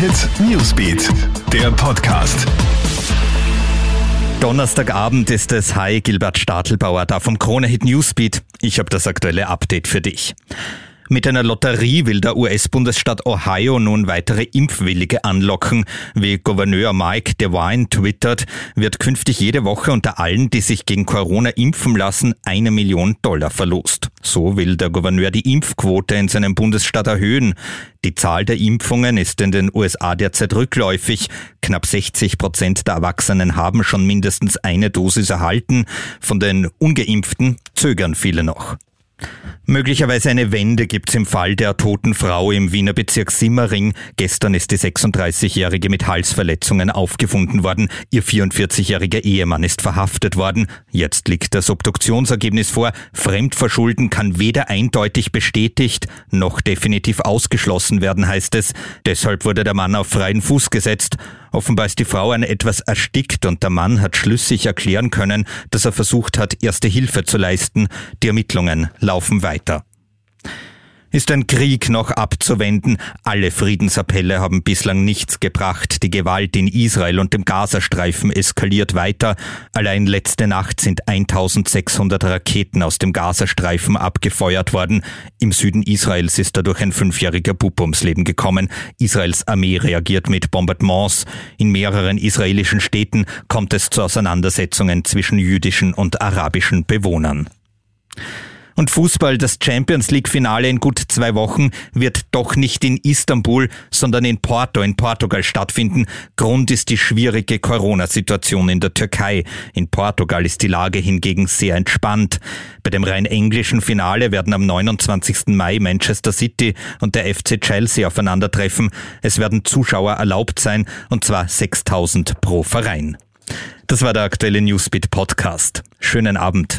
Hit Newsbeat, der Podcast. Donnerstagabend ist es. Hi, Gilbert Stadelbauer da vom Krone Hit Newsbeat. Ich habe das aktuelle Update für dich. Mit einer Lotterie will der US-Bundesstaat Ohio nun weitere Impfwillige anlocken. Wie Gouverneur Mike DeWine twittert, wird künftig jede Woche unter allen, die sich gegen Corona impfen lassen, eine Million Dollar verlost. So will der Gouverneur die Impfquote in seinem Bundesstaat erhöhen. Die Zahl der Impfungen ist in den USA derzeit rückläufig. Knapp 60 Prozent der Erwachsenen haben schon mindestens eine Dosis erhalten. Von den ungeimpften zögern viele noch. Möglicherweise eine Wende gibt's im Fall der toten Frau im Wiener Bezirk Simmering. Gestern ist die 36-Jährige mit Halsverletzungen aufgefunden worden. Ihr 44-jähriger Ehemann ist verhaftet worden. Jetzt liegt das Obduktionsergebnis vor. Fremdverschulden kann weder eindeutig bestätigt noch definitiv ausgeschlossen werden, heißt es. Deshalb wurde der Mann auf freien Fuß gesetzt. Offenbar ist die Frau an etwas erstickt und der Mann hat schlüssig erklären können, dass er versucht hat, erste Hilfe zu leisten. Die Ermittlungen laufen weiter. Ist ein Krieg noch abzuwenden? Alle Friedensappelle haben bislang nichts gebracht. Die Gewalt in Israel und dem Gazastreifen eskaliert weiter. Allein letzte Nacht sind 1600 Raketen aus dem Gazastreifen abgefeuert worden. Im Süden Israels ist dadurch ein fünfjähriger Bub ums Leben gekommen. Israels Armee reagiert mit Bombardements. In mehreren israelischen Städten kommt es zu Auseinandersetzungen zwischen jüdischen und arabischen Bewohnern. Und Fußball, das Champions League-Finale in gut zwei Wochen, wird doch nicht in Istanbul, sondern in Porto in Portugal stattfinden. Grund ist die schwierige Corona-Situation in der Türkei. In Portugal ist die Lage hingegen sehr entspannt. Bei dem rein englischen Finale werden am 29. Mai Manchester City und der FC Chelsea aufeinandertreffen. Es werden Zuschauer erlaubt sein, und zwar 6000 pro Verein. Das war der aktuelle Newsbeat Podcast. Schönen Abend.